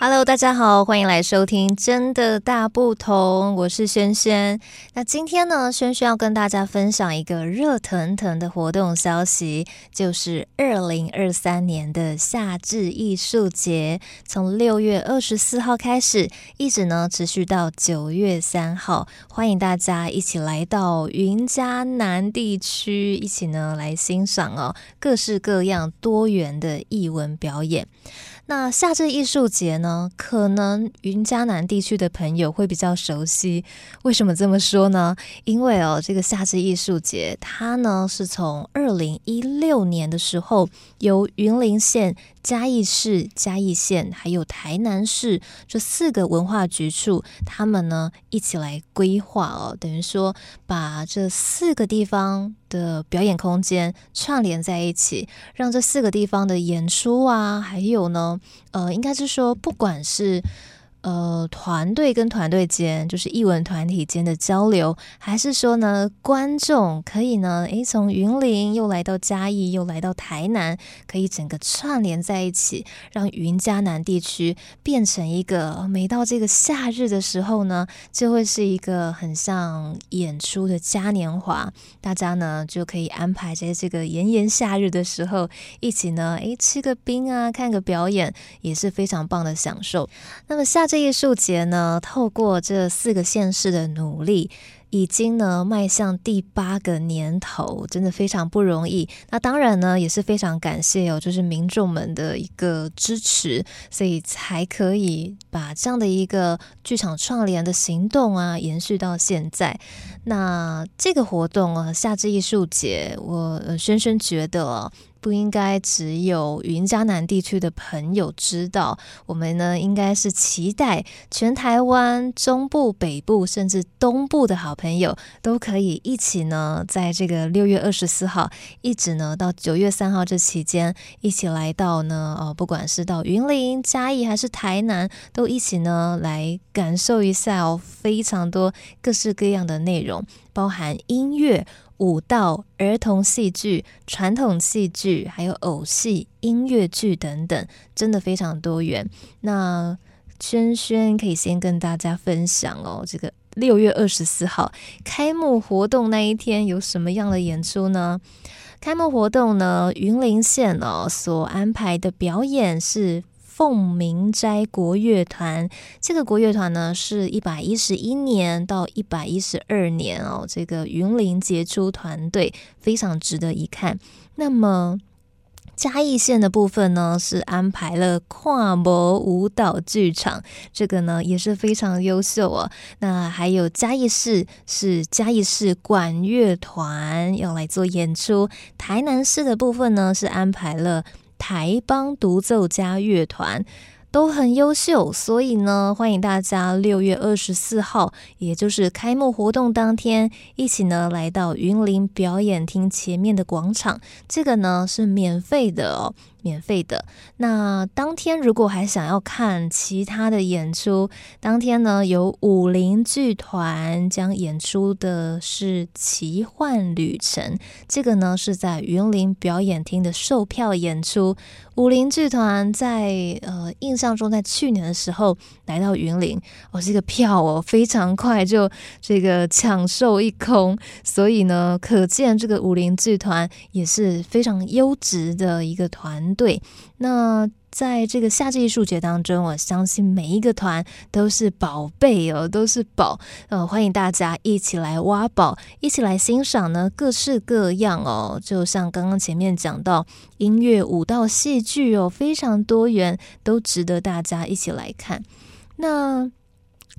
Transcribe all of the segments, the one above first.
Hello，大家好，欢迎来收听《真的大不同》，我是轩轩。那今天呢，轩轩要跟大家分享一个热腾腾的活动消息，就是二零二三年的夏至艺术节，从六月二十四号开始，一直呢持续到九月三号，欢迎大家一起来到云嘉南地区，一起呢来欣赏哦各式各样多元的艺文表演。那夏至艺术节呢，可能云嘉南地区的朋友会比较熟悉。为什么这么说呢？因为哦，这个夏至艺术节，它呢是从二零一六年的时候，由云林县、嘉义市、嘉义县还有台南市这四个文化局处，他们呢一起来规划哦，等于说把这四个地方的表演空间串联在一起，让这四个地方的演出啊，还有呢，呃，应该是说不管是。呃，团队跟团队间，就是艺文团体间的交流，还是说呢，观众可以呢，诶，从云林又来到嘉义，又来到台南，可以整个串联在一起，让云嘉南地区变成一个，每到这个夏日的时候呢，就会是一个很像演出的嘉年华，大家呢就可以安排在这个炎炎夏日的时候，一起呢，诶，吃个冰啊，看个表演，也是非常棒的享受。那么夏。这艺术节呢，透过这四个县市的努力，已经呢迈向第八个年头，真的非常不容易。那当然呢，也是非常感谢哦，就是民众们的一个支持，所以才可以把这样的一个剧场串联的行动啊，延续到现在。那这个活动啊，夏至艺术节，我深深觉得。不应该只有云嘉南地区的朋友知道，我们呢应该是期待全台湾中部、北部甚至东部的好朋友都可以一起呢，在这个六月二十四号一直呢到九月三号这期间，一起来到呢哦，不管是到云林、嘉义还是台南，都一起呢来感受一下哦，非常多各式各样的内容，包含音乐。舞蹈、儿童戏剧、传统戏剧，还有偶戏、音乐剧等等，真的非常多元。那轩轩可以先跟大家分享哦，这个六月二十四号开幕活动那一天有什么样的演出呢？开幕活动呢，云林县哦所安排的表演是。凤鸣斋国乐团，这个国乐团呢是一百一十一年到一百一十二年哦，这个云林杰出团队非常值得一看。那么嘉义县的部分呢是安排了跨模舞蹈剧场，这个呢也是非常优秀哦。那还有嘉义市是嘉义市管乐团要来做演出，台南市的部分呢是安排了。台邦独奏家乐团都很优秀，所以呢，欢迎大家六月二十四号，也就是开幕活动当天，一起呢来到云林表演厅前面的广场，这个呢是免费的哦。免费的。那当天如果还想要看其他的演出，当天呢有武林剧团将演出的是《奇幻旅程》，这个呢是在云林表演厅的售票演出。武林剧团在呃印像中在去年的时候来到云林，哦这个票哦非常快就这个抢售一空，所以呢可见这个武林剧团也是非常优质的一个团队，那在这个夏季艺术节当中，我相信每一个团都是宝贝哦，都是宝。呃，欢迎大家一起来挖宝，一起来欣赏呢，各式各样哦。就像刚刚前面讲到，音乐、舞蹈、戏剧哦，非常多元，都值得大家一起来看。那。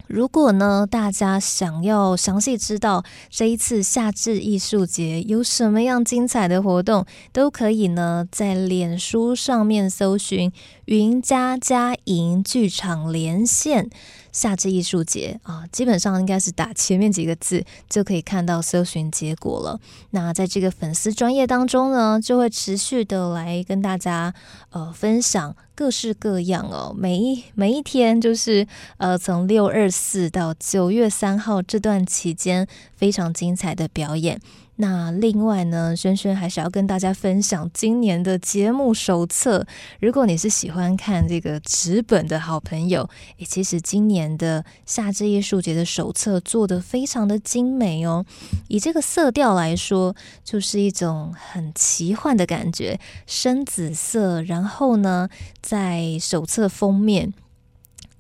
如果呢，大家想要详细知道这一次夏至艺术节有什么样精彩的活动，都可以呢在脸书上面搜寻“云嘉嘉莹剧场连线夏至艺术节”啊，基本上应该是打前面几个字就可以看到搜寻结果了。那在这个粉丝专业当中呢，就会持续的来跟大家呃分享。各式各样哦，每一每一天就是呃，从六二四到九月三号这段期间，非常精彩的表演。那另外呢，轩轩还是要跟大家分享今年的节目手册。如果你是喜欢看这个纸本的好朋友，诶，其实今年的夏至艺术节的手册做得非常的精美哦。以这个色调来说，就是一种很奇幻的感觉，深紫色。然后呢，在手册封面。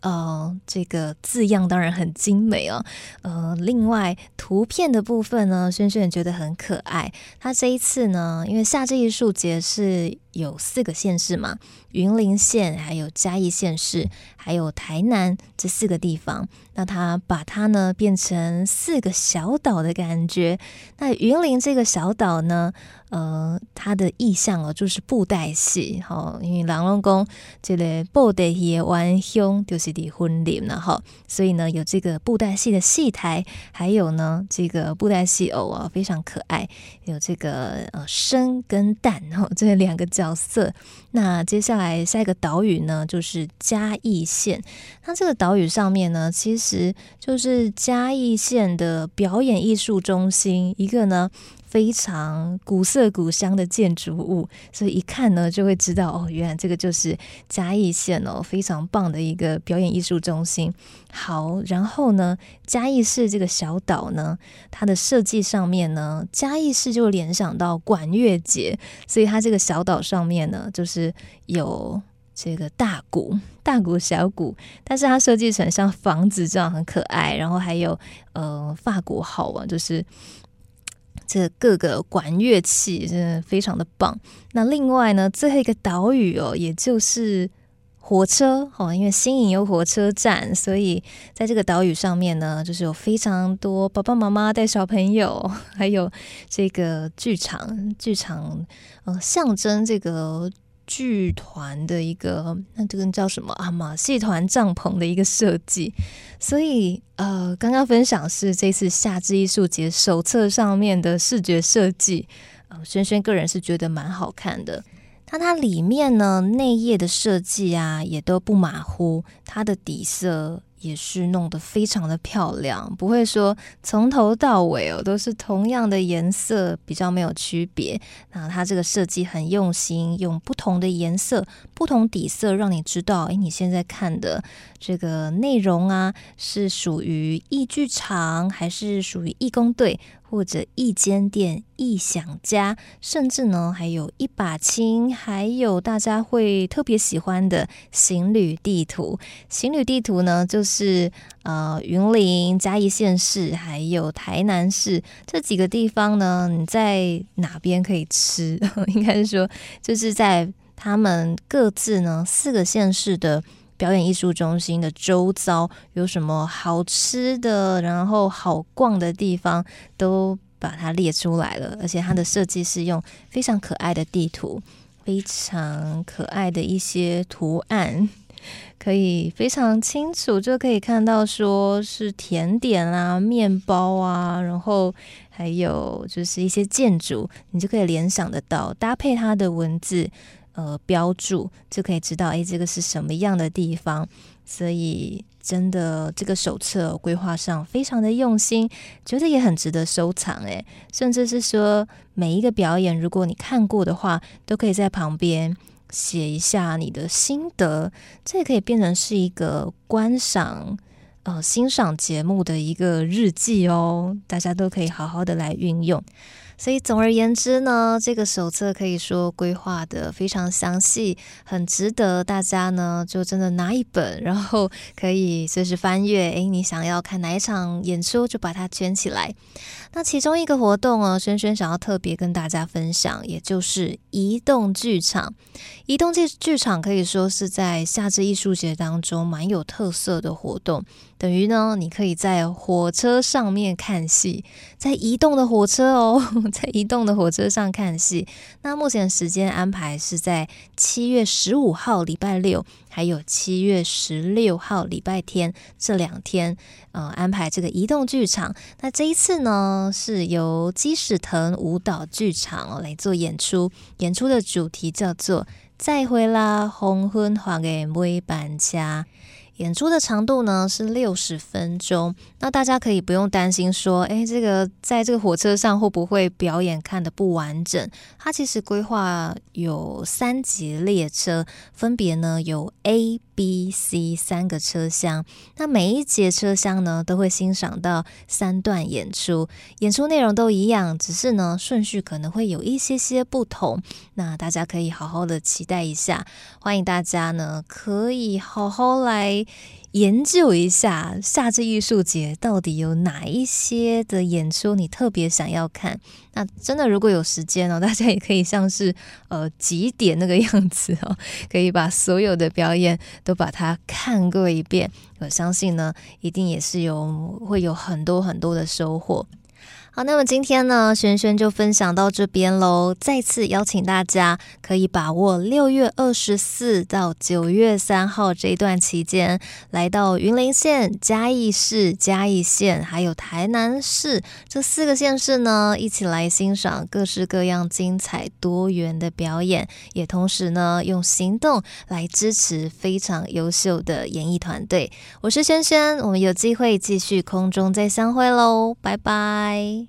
呃，这个字样当然很精美哦。呃，另外图片的部分呢，轩轩觉得很可爱。他这一次呢，因为夏至艺术节是有四个县市嘛，云林县、还有嘉义县市，还有台南这四个地方。那他把它呢变成四个小岛的感觉。那云林这个小岛呢，呃，它的意象哦，就是布袋戏。好、哦，因为人拢讲这个布袋戏的原乡就是离婚林了哈，所以呢有这个布袋戏的戏台，还有呢这个布袋戏偶啊非常可爱，有这个呃生跟蛋哈这两个角色。那接下来下一个岛屿呢就是嘉义县，那这个岛屿上面呢其实就是嘉义县的表演艺术中心，一个呢。非常古色古香的建筑物，所以一看呢就会知道哦，原来这个就是嘉义县哦，非常棒的一个表演艺术中心。好，然后呢，嘉义市这个小岛呢，它的设计上面呢，嘉义市就联想到管乐节，所以它这个小岛上面呢，就是有这个大鼓、大鼓、小鼓，但是它设计成像房子这样很可爱，然后还有呃法国号啊，就是。这各个管乐器真的非常的棒。那另外呢，最后一个岛屿哦，也就是火车哦，因为新营有火车站，所以在这个岛屿上面呢，就是有非常多爸爸妈妈带小朋友，还有这个剧场，剧场呃，象征这个。剧团的一个，那这个叫什么啊？马戏团帐篷的一个设计，所以呃，刚刚分享是这次夏至艺术节手册上面的视觉设计，呃，轩轩个人是觉得蛮好看的。那它里面呢，内页的设计啊，也都不马虎，它的底色。也是弄得非常的漂亮，不会说从头到尾哦都是同样的颜色，比较没有区别。那它这个设计很用心，用不同的颜色、不同底色，让你知道，诶，你现在看的这个内容啊，是属于艺剧场，还是属于义工队？或者一间店、一想家，甚至呢还有一把青，还有大家会特别喜欢的行旅地图。行旅地图呢，就是呃云林、嘉义县市，还有台南市这几个地方呢，你在哪边可以吃？应该是说，就是在他们各自呢四个县市的表演艺术中心的周遭有什么好吃的，然后好逛的地方，都把它列出来了。而且它的设计是用非常可爱的地图，非常可爱的一些图案，可以非常清楚就可以看到，说是甜点啊、面包啊，然后还有就是一些建筑，你就可以联想得到，搭配它的文字。呃，标注就可以知道，哎，这个是什么样的地方。所以，真的这个手册规划上非常的用心，觉得也很值得收藏。哎，甚至是说每一个表演，如果你看过的话，都可以在旁边写一下你的心得。这也可以变成是一个观赏、呃，欣赏节目的一个日记哦。大家都可以好好的来运用。所以总而言之呢，这个手册可以说规划得非常详细，很值得大家呢就真的拿一本，然后可以随时翻阅。诶，你想要看哪一场演出，就把它圈起来。那其中一个活动哦，轩轩想要特别跟大家分享，也就是移动剧场。移动剧剧场可以说是在夏至艺术节当中蛮有特色的活动。等于呢，你可以在火车上面看戏，在移动的火车哦，在移动的火车上看戏。那目前时间安排是在七月十五号礼拜六，还有七月十六号礼拜天这两天，呃，安排这个移动剧场。那这一次呢，是由基史腾舞蹈剧场来做演出，演出的主题叫做再会啦，黄昏花的尾班车。演出的长度呢是六十分钟，那大家可以不用担心说，诶，这个在这个火车上会不会表演看的不完整？它其实规划有三节列车，分别呢有 A、B、C 三个车厢，那每一节车厢呢都会欣赏到三段演出，演出内容都一样，只是呢顺序可能会有一些些不同，那大家可以好好的期待一下，欢迎大家呢可以好好来。研究一下夏至艺术节到底有哪一些的演出你特别想要看？那真的如果有时间哦，大家也可以像是呃几点那个样子哦，可以把所有的表演都把它看过一遍。我相信呢，一定也是有会有很多很多的收获。好，那么今天呢，瑄瑄就分享到这边喽。再次邀请大家可以把握六月二十四到九月三号这一段期间，来到云林县、嘉义市、嘉义县还有台南市这四个县市呢，一起来欣赏各式各样精彩多元的表演，也同时呢，用行动来支持非常优秀的演艺团队。我是萱萱，我们有机会继续空中再相会喽，拜拜。